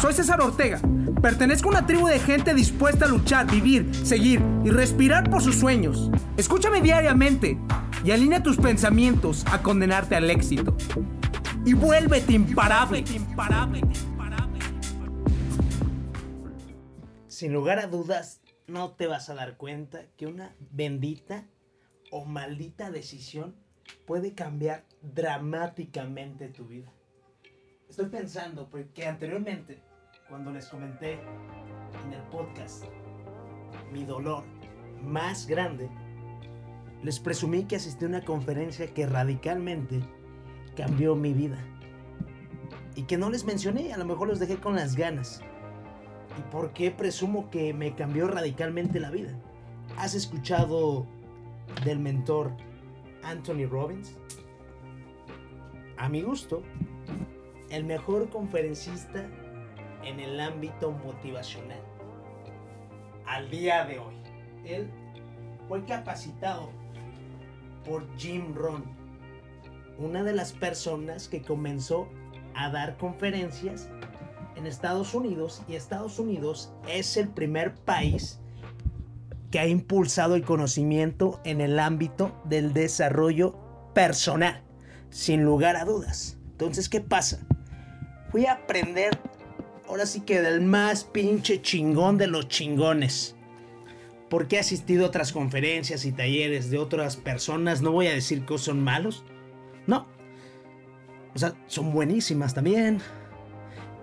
Soy César Ortega. Pertenezco a una tribu de gente dispuesta a luchar, vivir, seguir y respirar por sus sueños. Escúchame diariamente y alinea tus pensamientos a condenarte al éxito. Y vuélvete imparable. Sin lugar a dudas, no te vas a dar cuenta que una bendita o maldita decisión puede cambiar dramáticamente tu vida. Estoy pensando porque anteriormente, cuando les comenté en el podcast mi dolor más grande, les presumí que asistí a una conferencia que radicalmente cambió mi vida. Y que no les mencioné, a lo mejor los dejé con las ganas. ¿Y por qué presumo que me cambió radicalmente la vida? ¿Has escuchado del mentor Anthony Robbins? A mi gusto, el mejor conferencista en el ámbito motivacional. Al día de hoy, él fue capacitado por Jim Rohn, una de las personas que comenzó a dar conferencias en Estados Unidos y Estados Unidos es el primer país que ha impulsado el conocimiento en el ámbito del desarrollo personal, sin lugar a dudas. Entonces, ¿qué pasa? Fui a aprender, ahora sí que del más pinche chingón de los chingones. Porque he asistido a otras conferencias y talleres de otras personas, no voy a decir que son malos. No. O sea, son buenísimas también.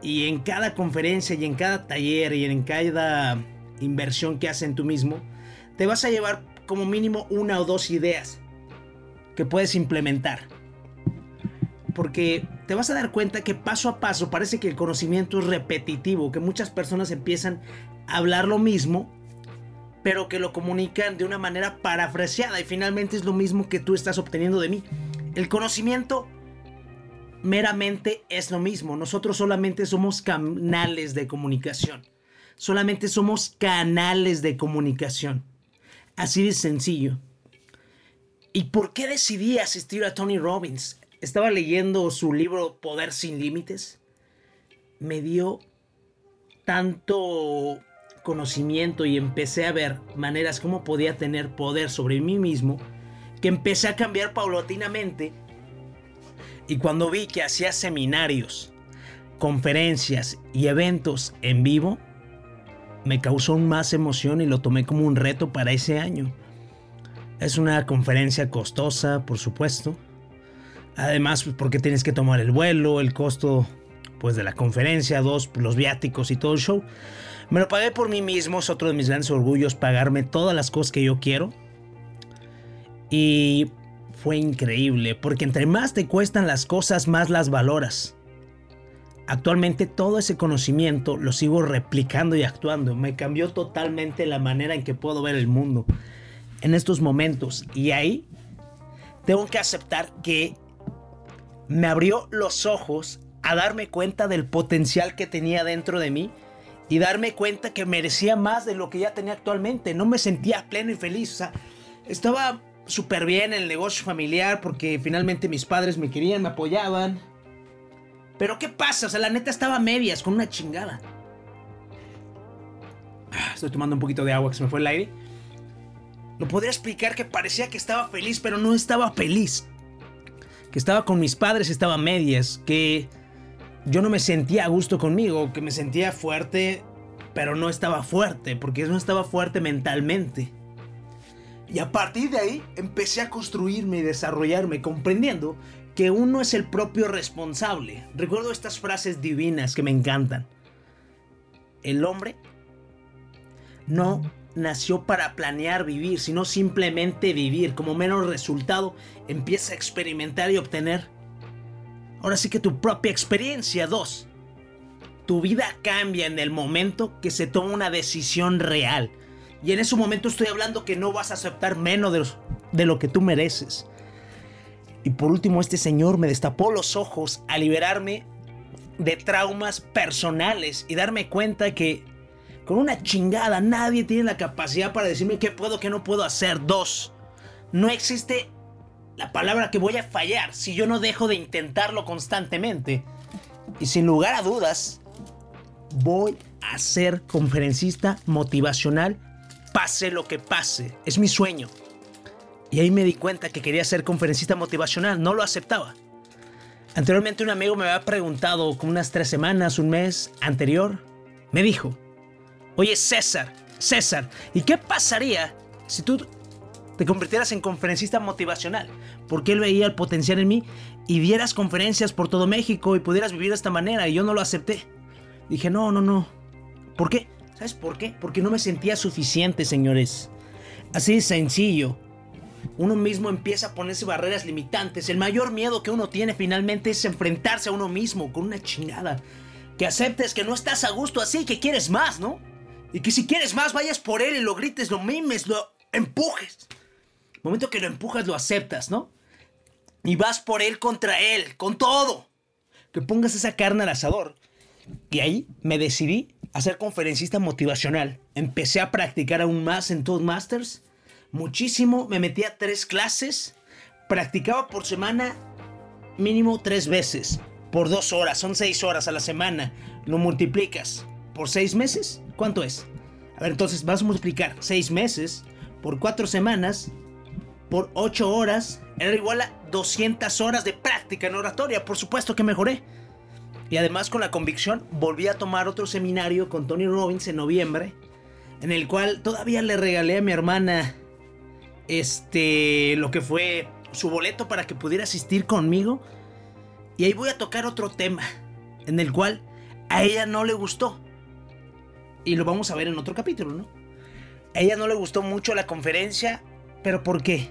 Y en cada conferencia y en cada taller y en cada inversión que haces en tú mismo, te vas a llevar como mínimo una o dos ideas que puedes implementar. Porque te vas a dar cuenta que paso a paso parece que el conocimiento es repetitivo, que muchas personas empiezan a hablar lo mismo, pero que lo comunican de una manera parafraseada y finalmente es lo mismo que tú estás obteniendo de mí. El conocimiento meramente es lo mismo. Nosotros solamente somos canales de comunicación. Solamente somos canales de comunicación. Así de sencillo. ¿Y por qué decidí asistir a Tony Robbins? Estaba leyendo su libro Poder sin Límites. Me dio tanto conocimiento y empecé a ver maneras como podía tener poder sobre mí mismo que empecé a cambiar paulatinamente y cuando vi que hacía seminarios, conferencias y eventos en vivo, me causó más emoción y lo tomé como un reto para ese año. Es una conferencia costosa, por supuesto. Además, pues, porque tienes que tomar el vuelo, el costo pues de la conferencia, dos, los viáticos y todo el show. Me lo pagué por mí mismo, es otro de mis grandes orgullos, pagarme todas las cosas que yo quiero. Y fue increíble, porque entre más te cuestan las cosas, más las valoras. Actualmente todo ese conocimiento lo sigo replicando y actuando. Me cambió totalmente la manera en que puedo ver el mundo en estos momentos. Y ahí tengo que aceptar que me abrió los ojos a darme cuenta del potencial que tenía dentro de mí y darme cuenta que merecía más de lo que ya tenía actualmente. No me sentía pleno y feliz. O sea, estaba súper bien en el negocio familiar porque finalmente mis padres me querían, me apoyaban. Pero ¿qué pasa? O sea, la neta estaba a medias con una chingada. Ah, estoy tomando un poquito de agua que se me fue el aire. Lo podría explicar que parecía que estaba feliz, pero no estaba feliz. Que estaba con mis padres, estaba a medias. Que yo no me sentía a gusto conmigo. Que me sentía fuerte, pero no estaba fuerte. Porque no estaba fuerte mentalmente. Y a partir de ahí empecé a construirme y desarrollarme comprendiendo que uno es el propio responsable. Recuerdo estas frases divinas que me encantan. El hombre no nació para planear vivir, sino simplemente vivir. Como menos resultado, empieza a experimentar y obtener. Ahora sí que tu propia experiencia. Dos, tu vida cambia en el momento que se toma una decisión real. Y en ese momento estoy hablando que no vas a aceptar menos de, de lo que tú mereces. Y por último, este señor me destapó los ojos a liberarme de traumas personales y darme cuenta que con una chingada nadie tiene la capacidad para decirme qué puedo, qué no puedo hacer. Dos, no existe la palabra que voy a fallar si yo no dejo de intentarlo constantemente. Y sin lugar a dudas, voy a ser conferencista motivacional, pase lo que pase. Es mi sueño. Y ahí me di cuenta que quería ser conferencista motivacional, no lo aceptaba. Anteriormente un amigo me había preguntado, como unas tres semanas, un mes anterior, me dijo, oye César, César, ¿y qué pasaría si tú te convirtieras en conferencista motivacional? Porque él veía el potencial en mí y dieras conferencias por todo México y pudieras vivir de esta manera y yo no lo acepté. Dije, no, no, no. ¿Por qué? ¿Sabes por qué? Porque no me sentía suficiente, señores. Así de sencillo. Uno mismo empieza a ponerse barreras limitantes. El mayor miedo que uno tiene finalmente es enfrentarse a uno mismo con una chingada. Que aceptes que no estás a gusto así, que quieres más, ¿no? Y que si quieres más, vayas por él y lo grites, lo mimes, lo empujes. Momento que lo empujas, lo aceptas, ¿no? Y vas por él contra él, con todo. Que pongas esa carne al asador y ahí me decidí a ser conferencista motivacional. Empecé a practicar aún más en Toastmasters. Muchísimo. Me metí a tres clases. Practicaba por semana mínimo tres veces. Por dos horas. Son seis horas a la semana. Lo multiplicas. ¿Por seis meses? ¿Cuánto es? A ver, entonces vas a multiplicar seis meses por cuatro semanas por ocho horas. Era igual a 200 horas de práctica en oratoria. Por supuesto que mejoré. Y además con la convicción volví a tomar otro seminario con Tony Robbins en noviembre, en el cual todavía le regalé a mi hermana este lo que fue su boleto para que pudiera asistir conmigo. Y ahí voy a tocar otro tema en el cual a ella no le gustó. Y lo vamos a ver en otro capítulo, ¿no? A ella no le gustó mucho la conferencia, pero ¿por qué?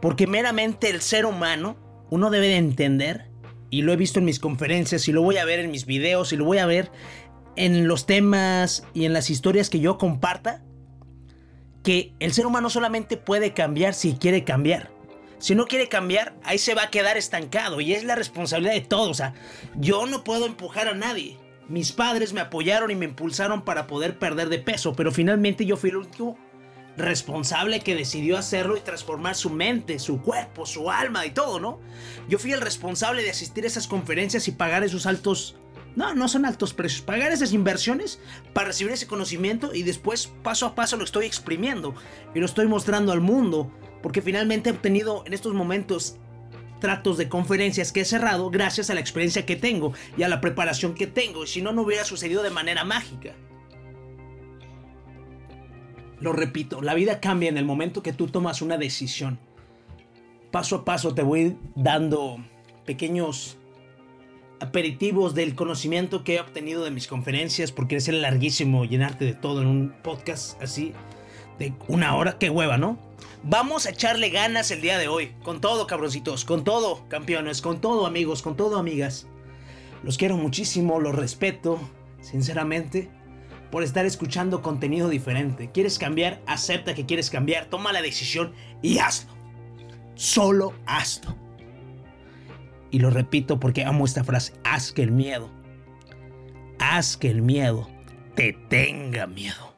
Porque meramente el ser humano, uno debe de entender y lo he visto en mis conferencias y lo voy a ver en mis videos y lo voy a ver en los temas y en las historias que yo comparta, que el ser humano solamente puede cambiar si quiere cambiar. Si no quiere cambiar, ahí se va a quedar estancado y es la responsabilidad de todos. O sea, yo no puedo empujar a nadie. Mis padres me apoyaron y me impulsaron para poder perder de peso, pero finalmente yo fui el último responsable que decidió hacerlo y transformar su mente, su cuerpo, su alma y todo, ¿no? Yo fui el responsable de asistir a esas conferencias y pagar esos altos... No, no son altos precios. Pagar esas inversiones para recibir ese conocimiento y después paso a paso lo estoy exprimiendo y lo estoy mostrando al mundo. Porque finalmente he obtenido en estos momentos tratos de conferencias que he cerrado gracias a la experiencia que tengo y a la preparación que tengo. Y si no, no hubiera sucedido de manera mágica. Lo repito, la vida cambia en el momento que tú tomas una decisión. Paso a paso te voy dando pequeños aperitivos del conocimiento que he obtenido de mis conferencias, porque es larguísimo llenarte de todo en un podcast así de una hora, qué hueva, ¿no? Vamos a echarle ganas el día de hoy, con todo, cabroncitos, con todo, campeones, con todo, amigos, con todo, amigas. Los quiero muchísimo, los respeto, sinceramente por estar escuchando contenido diferente. ¿Quieres cambiar? Acepta que quieres cambiar, toma la decisión y hazlo. Solo hazlo. Y lo repito porque amo esta frase, haz que el miedo, haz que el miedo te tenga miedo.